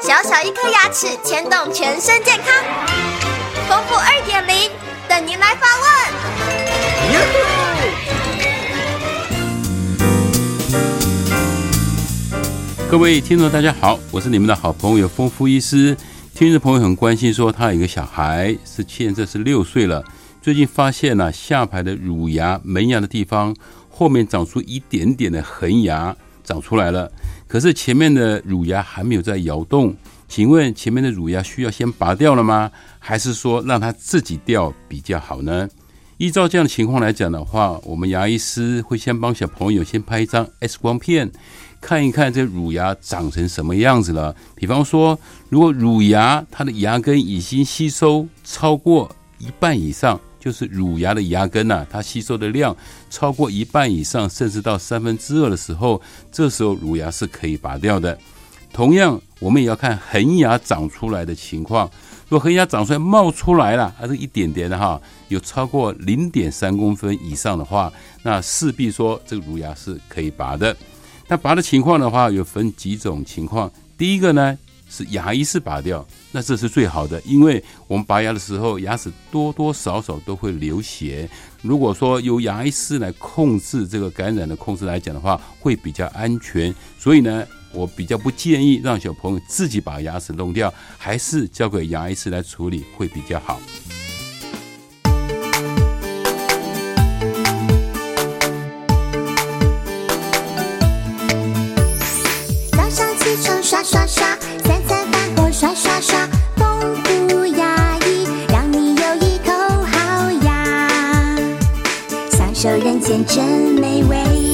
小小一颗牙齿牵动全身健康，丰富二点零等您来发问。各位听众，大家好，我是你们的好朋友丰富医师。听众朋友很关心，说他有一个小孩是现在是六岁了，最近发现了下排的乳牙、门牙的地方后面长出一点点的横牙，长出来了。可是前面的乳牙还没有在摇动，请问前面的乳牙需要先拔掉了吗？还是说让它自己掉比较好呢？依照这样的情况来讲的话，我们牙医师会先帮小朋友先拍一张 X 光片，看一看这乳牙长成什么样子了。比方说，如果乳牙它的牙根已经吸收超过一半以上。就是乳牙的牙根呐，它吸收的量超过一半以上，甚至到三分之二的时候，这时候乳牙是可以拔掉的。同样，我们也要看恒牙长出来的情况。如果恒牙长出来冒出来了，还是一点点的哈，有超过零点三公分以上的话，那势必说这个乳牙是可以拔的。那拔的情况的话，有分几种情况。第一个呢。是牙医是拔掉，那这是最好的，因为我们拔牙的时候，牙齿多多少少都会流血。如果说由牙医师来控制这个感染的控制来讲的话，会比较安全。所以呢，我比较不建议让小朋友自己把牙齿弄掉，还是交给牙医师来处理会比较好。早上起床刷刷。刷受人间真美味。